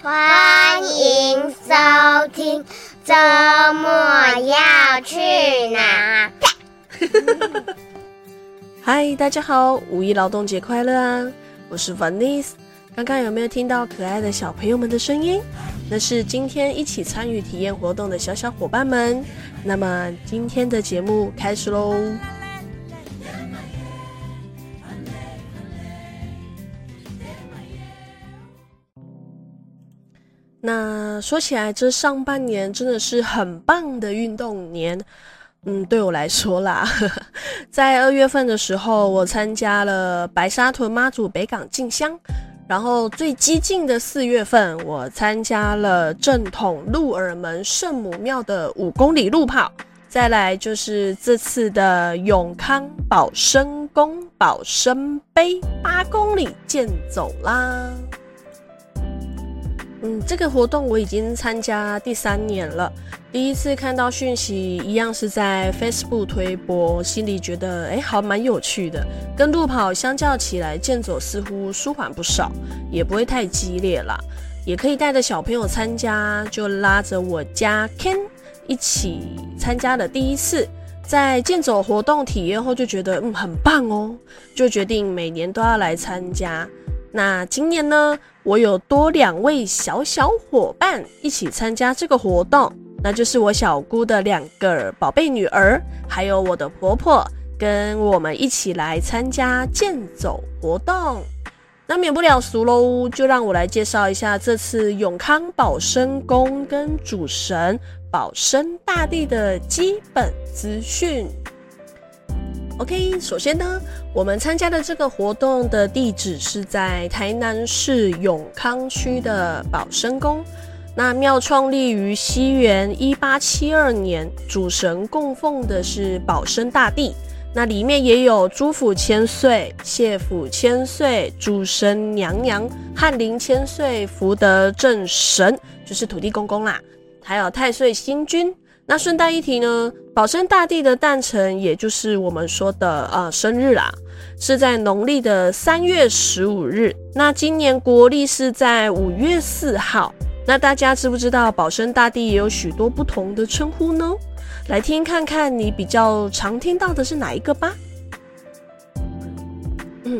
欢迎收听周末要去哪？嗨，大家好，五一劳动节快乐啊！我是 Vanice。刚刚有没有听到可爱的小朋友们的声音？那是今天一起参与体验活动的小小伙伴们。那么今天的节目开始喽。那说起来，这上半年真的是很棒的运动年。嗯，对我来说啦，在二月份的时候，我参加了白沙屯妈祖北港进香，然后最激进的四月份，我参加了正统鹿耳门圣母庙的五公里路跑，再来就是这次的永康保生宫保生杯八公里健走啦。嗯，这个活动我已经参加第三年了。第一次看到讯息，一样是在 Facebook 推播，心里觉得哎，好蛮有趣的。跟路跑相较起来，健走似乎舒缓不少，也不会太激烈啦。也可以带着小朋友参加，就拉着我家 Ken 一起参加了第一次。在健走活动体验后，就觉得嗯很棒哦，就决定每年都要来参加。那今年呢，我有多两位小小伙伴一起参加这个活动，那就是我小姑的两个宝贝女儿，还有我的婆婆，跟我们一起来参加健走活动。那免不了俗喽，就让我来介绍一下这次永康保生宫跟主神保生大帝的基本资讯。OK，首先呢，我们参加的这个活动的地址是在台南市永康区的保生宫。那庙创立于西元一八七二年，主神供奉的是保生大帝。那里面也有朱府千岁、谢府千岁、主神娘娘、翰林千岁、福德正神，就是土地公公啦，还有太岁星君。那顺带一提呢，保生大帝的诞辰，也就是我们说的呃生日啦，是在农历的三月十五日。那今年国历是在五月四号。那大家知不知道保生大帝也有许多不同的称呼呢？来听看看你比较常听到的是哪一个吧。嗯，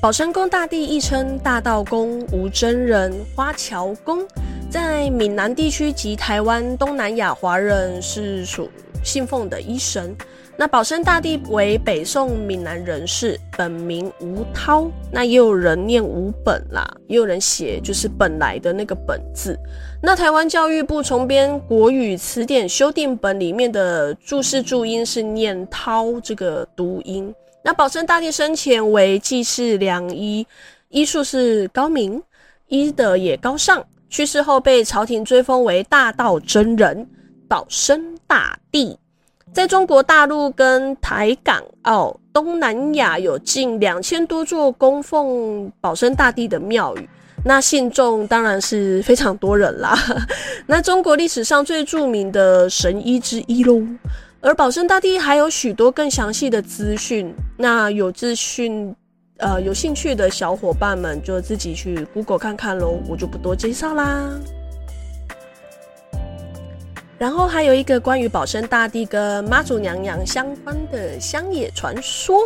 保生宫大帝亦称大道公、无真人、花桥公。在闽南地区及台湾东南亚华人是属信奉的医神。那保生大帝为北宋闽南人士，本名吴涛。那也有人念吴本啦，也有人写就是本来的那个本字。那台湾教育部重编国语词典修订本里面的注释注音是念涛这个读音。那保生大帝生前为济世良医，医术是高明，医德也高尚。去世后被朝廷追封为大道真人、保生大帝。在中国大陆跟台港澳东南亚有近两千多座供奉保生大帝的庙宇，那信众当然是非常多人啦。那中国历史上最著名的神医之一喽。而保生大帝还有许多更详细的资讯，那有资讯。呃，有兴趣的小伙伴们就自己去 Google 看看喽，我就不多介绍啦。然后还有一个关于保生大帝跟妈祖娘娘相关的乡野传说，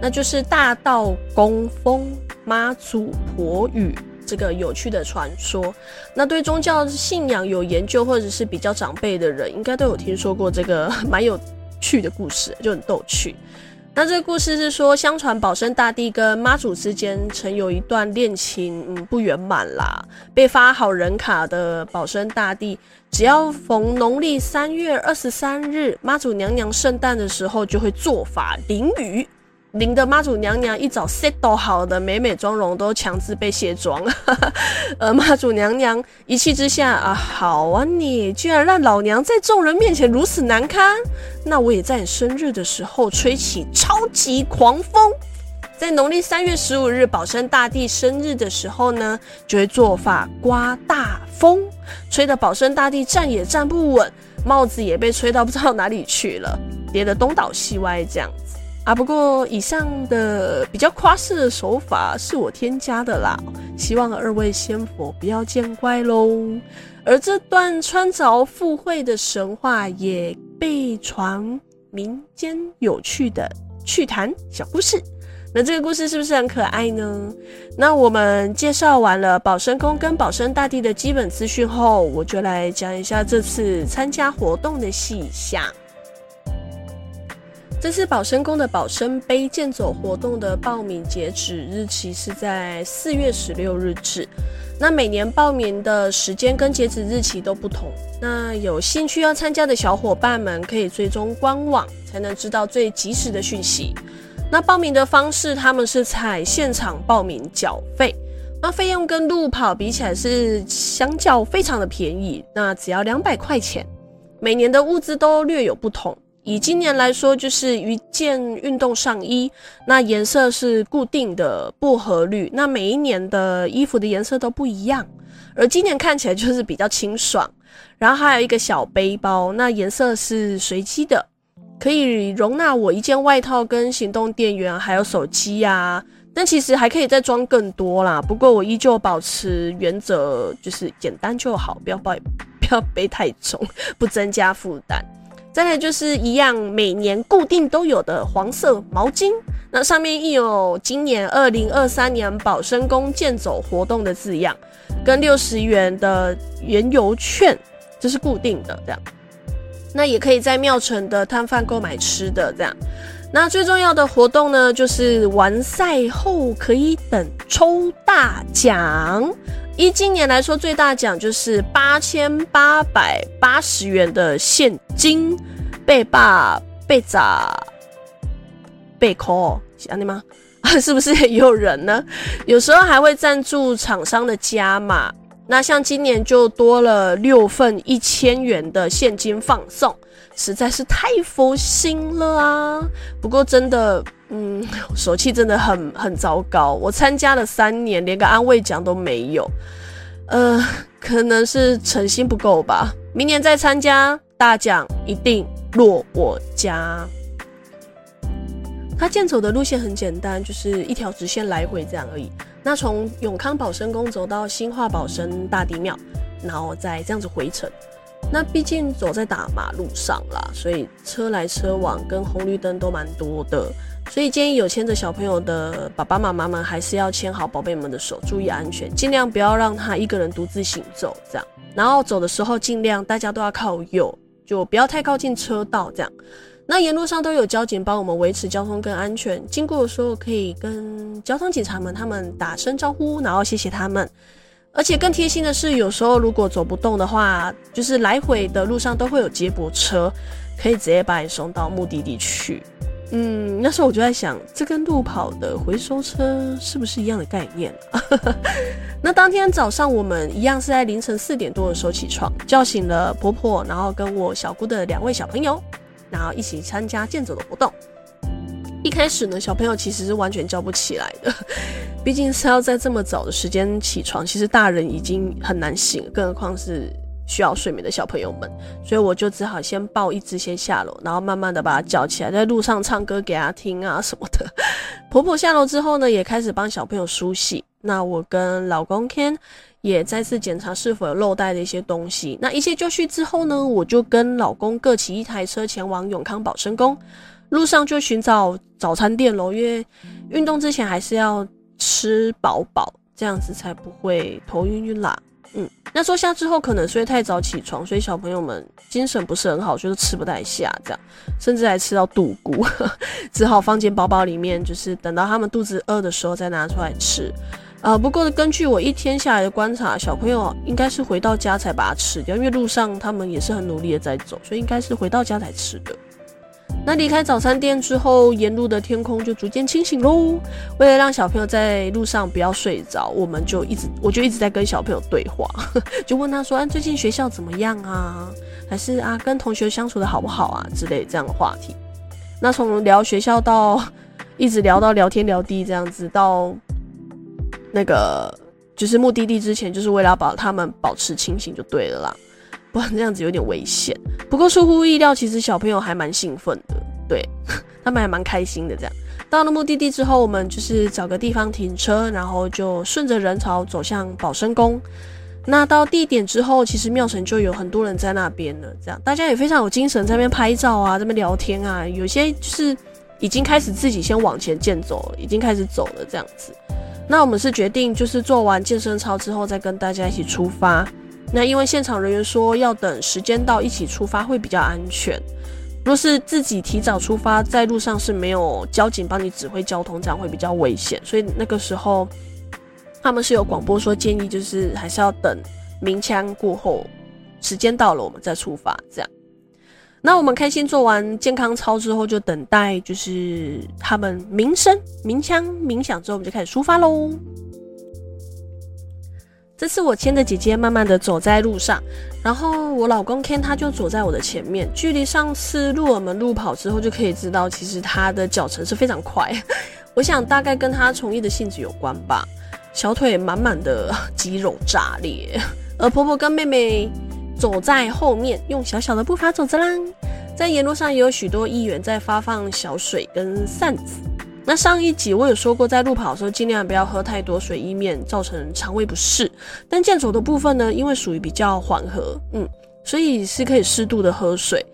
那就是大道公封妈祖婆语这个有趣的传说。那对宗教信仰有研究或者是比较长辈的人，应该都有听说过这个 蛮有趣的故事，就很逗趣。那这个故事是说，相传保生大帝跟妈祖之间曾有一段恋情，嗯，不圆满啦。被发好人卡的保生大帝，只要逢农历三月二十三日，妈祖娘娘圣诞的时候，就会做法淋雨。淋得妈祖娘娘一早 set 都好的美美妆容都强制被卸妆，而 妈祖娘娘一气之下啊，好啊你，居然让老娘在众人面前如此难堪，那我也在你生日的时候吹起超级狂风，在农历三月十五日保生大帝生日的时候呢，就会做法刮大风，吹得保生大帝站也站不稳，帽子也被吹到不知道哪里去了，跌得东倒西歪这样子。啊。不过以上的比较夸饰的手法是我添加的啦，希望二位仙佛不要见怪喽。而这段穿凿附会的神话也被传民间有趣的趣谈小故事。那这个故事是不是很可爱呢？那我们介绍完了保生宫跟保生大帝的基本资讯后，我就来讲一下这次参加活动的细项。这次保生宫的保生杯健走活动的报名截止日期是在四月十六日止。那每年报名的时间跟截止日期都不同。那有兴趣要参加的小伙伴们可以追踪官网，才能知道最及时的讯息。那报名的方式，他们是采现场报名缴费，那费用跟路跑比起来是相较非常的便宜，那只要两百块钱。每年的物资都略有不同，以今年来说，就是一件运动上衣，那颜色是固定的薄荷绿，那每一年的衣服的颜色都不一样，而今年看起来就是比较清爽，然后还有一个小背包，那颜色是随机的。可以容纳我一件外套跟行动电源，还有手机呀、但其实还可以再装更多啦。不过我依旧保持原则，就是简单就好，不要背，不要背太重，不增加负担。再来就是一样，每年固定都有的黄色毛巾，那上面印有今年二零二三年保生宫健走活动的字样，跟六十元的原油券，这是固定的这样。那也可以在庙城的摊贩购买吃的，这样。那最重要的活动呢，就是完赛后可以等抽大奖。以今年来说，最大奖就是八千八百八十元的现金，被霸被砸被扣，是安尼吗？是不是也有人呢？有时候还会赞助厂商的加码。那像今年就多了六份一千元的现金放送，实在是太佛心了啊！不过真的，嗯，手气真的很很糟糕。我参加了三年，连个安慰奖都没有，呃，可能是诚心不够吧。明年再参加，大奖一定落我家。他健走的路线很简单，就是一条直线来回这样而已。那从永康保生宫走到新化保生大帝庙，然后再这样子回程。那毕竟走在大马路上啦，所以车来车往跟红绿灯都蛮多的，所以建议有牵着小朋友的爸爸妈妈们还是要牵好宝贝们的手，注意安全，尽量不要让他一个人独自行走这样。然后走的时候尽量大家都要靠右，就不要太靠近车道这样。那沿路上都有交警帮我们维持交通跟安全，经过的时候可以跟交通警察们他们打声招呼，然后谢谢他们。而且更贴心的是，有时候如果走不动的话，就是来回的路上都会有接驳车，可以直接把你送到目的地去。嗯，那时候我就在想，这跟路跑的回收车是不是一样的概念？那当天早上我们一样是在凌晨四点多的时候起床，叫醒了婆婆，然后跟我小姑的两位小朋友。然后一起参加健走的活动。一开始呢，小朋友其实是完全叫不起来的，毕竟是要在这么早的时间起床，其实大人已经很难醒，更何况是需要睡眠的小朋友们。所以我就只好先抱一只先下楼，然后慢慢的把他叫起来，在路上唱歌给他听啊什么的。婆婆下楼之后呢，也开始帮小朋友梳洗。那我跟老公 Ken 也再次检查是否有漏带的一些东西。那一切就绪之后呢，我就跟老公各骑一台车前往永康保生宫。路上就寻找早餐店喽，因为运动之前还是要吃饱饱，这样子才不会头晕晕啦。嗯，那坐下之后可能睡太早起床，所以小朋友们精神不是很好，就是吃不太下，这样甚至还吃到肚咕，只好放进包包里面，就是等到他们肚子饿的时候再拿出来吃。呃，不过根据我一天下来的观察，小朋友应该是回到家才把它吃掉，因为路上他们也是很努力的在走，所以应该是回到家才吃的。那离开早餐店之后，沿路的天空就逐渐清醒喽。为了让小朋友在路上不要睡着，我们就一直，我就一直在跟小朋友对话，就问他说：“啊，最近学校怎么样啊？还是啊，跟同学相处的好不好啊？”之类这样的话题。那从聊学校到一直聊到聊天聊地这样子到。那个就是目的地之前，就是为了要把他们保持清醒就对了啦，不然这样子有点危险。不过出乎意料，其实小朋友还蛮兴奋的。对，他们还蛮开心的。这样到了目的地之后，我们就是找个地方停车，然后就顺着人潮走向保生宫。那到地点之后，其实庙埕就有很多人在那边了，这样大家也非常有精神，在那边拍照啊，在那边聊天啊，有些就是已经开始自己先往前健走了，已经开始走了这样子。那我们是决定就是做完健身操之后再跟大家一起出发。那因为现场人员说要等时间到一起出发会比较安全，若是自己提早出发，在路上是没有交警帮你指挥交通，这样会比较危险，所以那个时候。他们是有广播说建议，就是还是要等鸣枪过后，时间到了我们再出发。这样，那我们开心做完健康操之后，就等待就是他们鸣声鸣枪鸣响之后，我们就开始出发喽。这次我牵着姐姐慢慢的走在路上，然后我老公 Ken 他就走在我的前面。距离上次鹿耳门路跑之后，就可以知道其实他的脚程是非常快。我想大概跟他从艺的性质有关吧。小腿满满的肌肉炸裂，而婆婆跟妹妹走在后面，用小小的步伐走着啦。在沿路上也有许多议员在发放小水跟扇子。那上一集我有说过，在路跑的时候尽量不要喝太多水，以免造成肠胃不适。但健走的部分呢，因为属于比较缓和，嗯，所以是可以适度的喝水。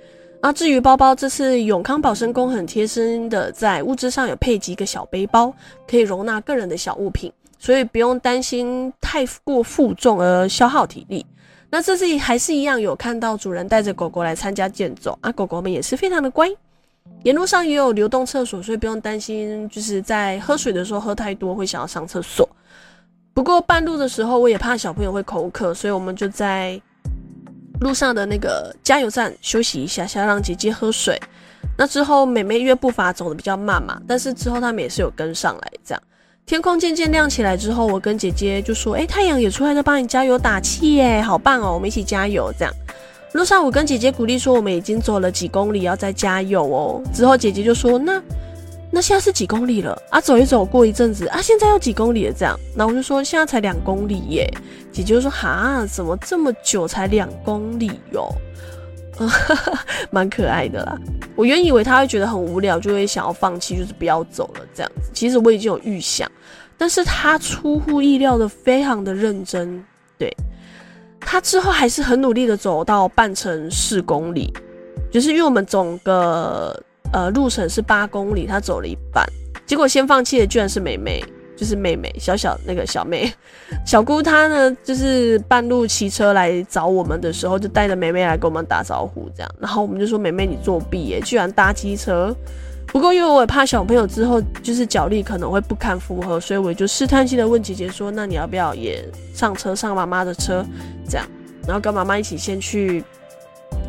啊，至于包包，这次永康保生宫很贴心的在物资上有配几个小背包，可以容纳个人的小物品。所以不用担心太过负重而消耗体力。那这次还是一样有看到主人带着狗狗来参加健走啊，狗狗们也是非常的乖。沿路上也有流动厕所，所以不用担心就是在喝水的时候喝太多会想要上厕所。不过半路的时候我也怕小朋友会口渴，所以我们就在路上的那个加油站休息一下，想让姐姐喝水。那之后妹妹因为步伐走得比较慢嘛，但是之后他们也是有跟上来这样。天空渐渐亮起来之后，我跟姐姐就说：“哎、太阳也出来了帮你加油打气耶，好棒哦！我们一起加油。”这样，路上我跟姐姐鼓励说：“我们已经走了几公里，要再加油哦。”之后姐姐就说：“那那现在是几公里了？啊，走一走，过一阵子啊，现在又几公里了？”这样，那我就说：“现在才两公里耶。”姐姐就说：“哈，怎么这么久才两公里哟？” 蛮可爱的啦，我原以为他会觉得很无聊，就会想要放弃，就是不要走了这样子。其实我已经有预想，但是他出乎意料的非常的认真，对，他之后还是很努力的走到半程四公里，就是因为我们总个呃路程是八公里，他走了一半，结果先放弃的居然是妹妹。就是妹妹，小小那个小妹，小姑她呢，就是半路骑车来找我们的时候，就带着妹妹来跟我们打招呼，这样。然后我们就说：“妹妹，你作弊耶，居然搭机车。”不过因为我也怕小朋友之后就是脚力可能会不堪负荷，所以我就试探性的问姐姐说：“那你要不要也上车，上妈妈的车？这样，然后跟妈妈一起先去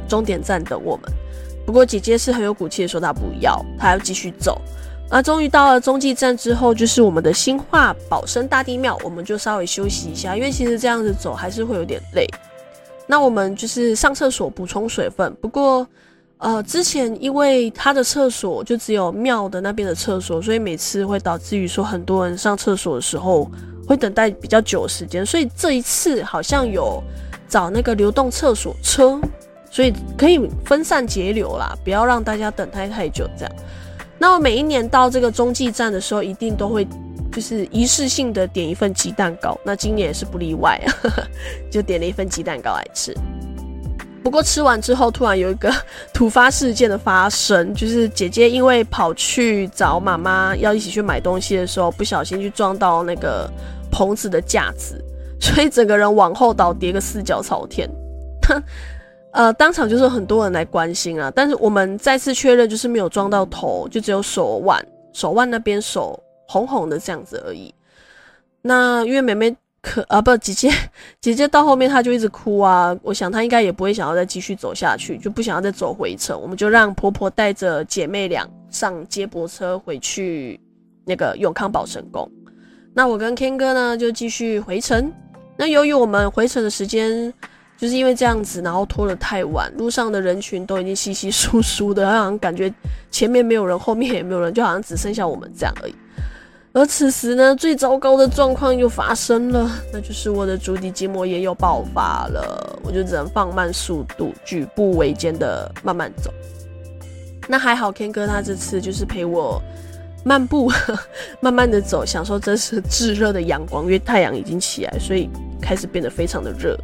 终点站等我们。”不过姐姐是很有骨气的说：“她不要，她要继续走。”那，终于到了中继站之后，就是我们的新化保生大地庙，我们就稍微休息一下，因为其实这样子走还是会有点累。那我们就是上厕所补充水分，不过呃，之前因为他的厕所就只有庙的那边的厕所，所以每次会导致于说很多人上厕所的时候会等待比较久时间，所以这一次好像有找那个流动厕所车，所以可以分散节流啦，不要让大家等太太久这样。那我每一年到这个中继站的时候，一定都会就是一次性的点一份鸡蛋糕。那今年也是不例外啊，就点了一份鸡蛋糕来吃。不过吃完之后，突然有一个 突发事件的发生，就是姐姐因为跑去找妈妈要一起去买东西的时候，不小心去撞到那个棚子的架子，所以整个人往后倒，跌个四脚朝天。呃，当场就是很多人来关心啊，但是我们再次确认，就是没有撞到头，就只有手腕、手腕那边手红红的这样子而已。那因为妹妹可啊不，姐姐姐姐到后面她就一直哭啊，我想她应该也不会想要再继续走下去，就不想要再走回程，我们就让婆婆带着姐妹俩上接驳车回去那个永康保生宫。那我跟 Ken 哥呢就继续回程。那由于我们回程的时间。就是因为这样子，然后拖得太晚，路上的人群都已经稀稀疏疏的，好像感觉前面没有人，后面也没有人，就好像只剩下我们这样而已。而此时呢，最糟糕的状况又发生了，那就是我的足底筋膜炎又爆发了，我就只能放慢速度，举步维艰的慢慢走。那还好，Ken 哥他这次就是陪我漫步，慢慢的走，享受这是炙热的阳光，因为太阳已经起来，所以开始变得非常的热。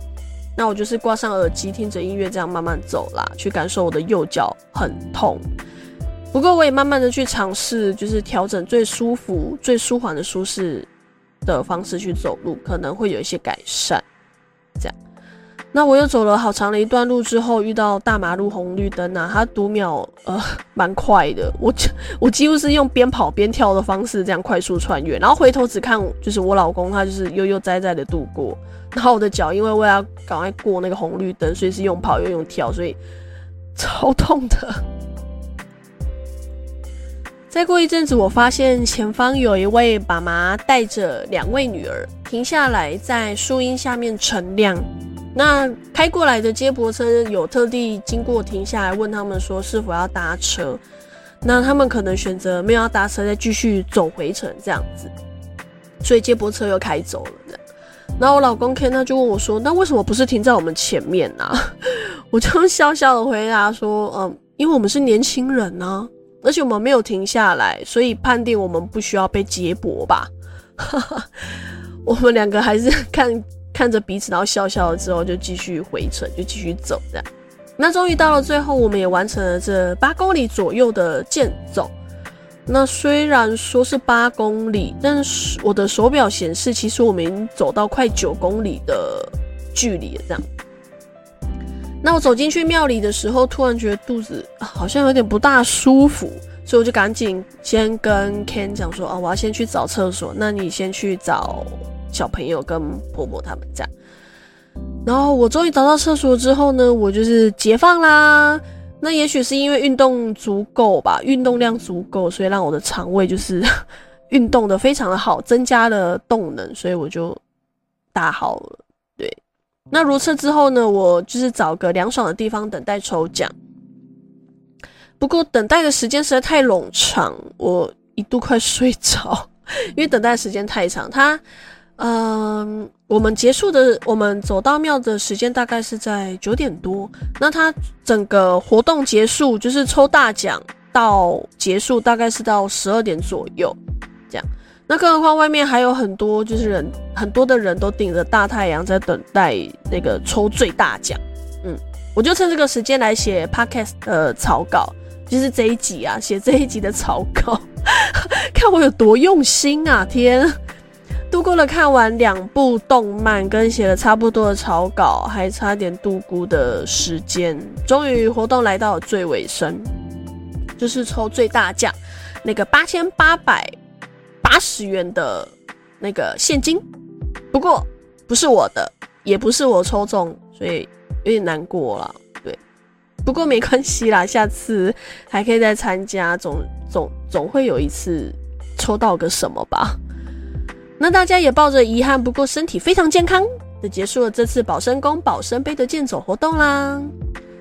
那我就是挂上耳机，听着音乐，这样慢慢走啦，去感受我的右脚很痛。不过我也慢慢的去尝试，就是调整最舒服、最舒缓的舒适的方式去走路，可能会有一些改善。这样。那我又走了好长的一段路之后，遇到大马路红绿灯啊，它读秒呃蛮快的，我 我几乎是用边跑边跳的方式这样快速穿越，然后回头只看就是我老公，他就是悠悠哉哉的度过，然后我的脚因为我要赶快过那个红绿灯，所以是用跑又用跳，所以超痛的。再过一阵子，我发现前方有一位爸妈带着两位女儿停下来，在树荫下面乘凉。那开过来的接驳车有特地经过停下来问他们说是否要搭车，那他们可能选择没有要搭车，再继续走回程这样子，所以接驳车又开走了这样。然后我老公 Ken 他就问我说：“那为什么不是停在我们前面呢？” 我就笑笑的回答说：“嗯，因为我们是年轻人呢，而且我们没有停下来，所以判定我们不需要被接驳吧。”我们两个还是看。看着彼此，然后笑笑了之后，就继续回程，就继续走这样。那终于到了最后，我们也完成了这八公里左右的健走。那虽然说是八公里，但是我的手表显示，其实我们已经走到快九公里的距离了。这样。那我走进去庙里的时候，突然觉得肚子好像有点不大舒服，所以我就赶紧先跟 Ken 讲说：“哦，我要先去找厕所，那你先去找。”小朋友跟婆婆他们这样，然后我终于找到厕所之后呢，我就是解放啦。那也许是因为运动足够吧，运动量足够，所以让我的肠胃就是 运动的非常的好，增加了动能，所以我就大好了。那如厕之后呢，我就是找个凉爽的地方等待抽奖。不过等待的时间实在太冗长，我一度快睡着，因为等待时间太长，它。嗯，我们结束的，我们走到庙的时间大概是在九点多。那他整个活动结束，就是抽大奖到结束，大概是到十二点左右，这样。那更何况外面还有很多，就是人很多的人都顶着大太阳在等待那个抽最大奖。嗯，我就趁这个时间来写 podcast 的草稿，就是这一集啊，写这一集的草稿，看我有多用心啊！天。度过了看完两部动漫跟写了差不多的草稿，还差点度过的时间，终于活动来到了最尾声，就是抽最大奖，那个八千八百八十元的那个现金。不过不是我的，也不是我抽中，所以有点难过了。对，不过没关系啦，下次还可以再参加，总 总总会有一次抽到个什么吧。那大家也抱着遗憾，不过身体非常健康的结束了这次保生宫保生杯的健走活动啦。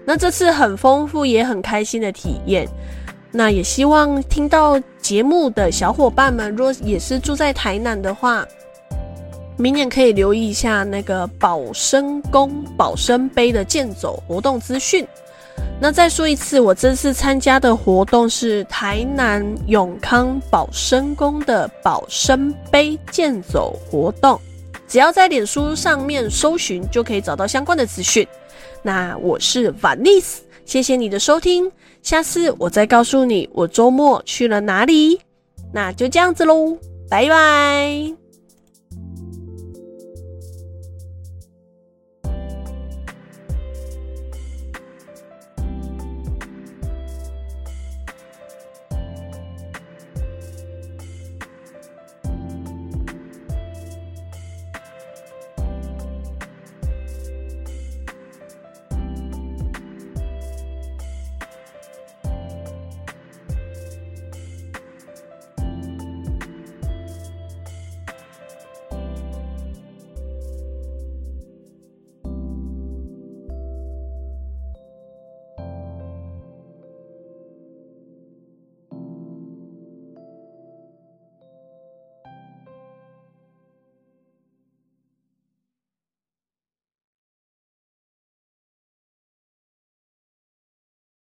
那这次很丰富也很开心的体验。那也希望听到节目的小伙伴们，若也是住在台南的话，明年可以留意一下那个保生宫保生杯的健走活动资讯。那再说一次，我这次参加的活动是台南永康保生宫的保生杯健走活动，只要在脸书上面搜寻，就可以找到相关的资讯。那我是 Vanice，谢谢你的收听，下次我再告诉你我周末去了哪里。那就这样子喽，拜拜。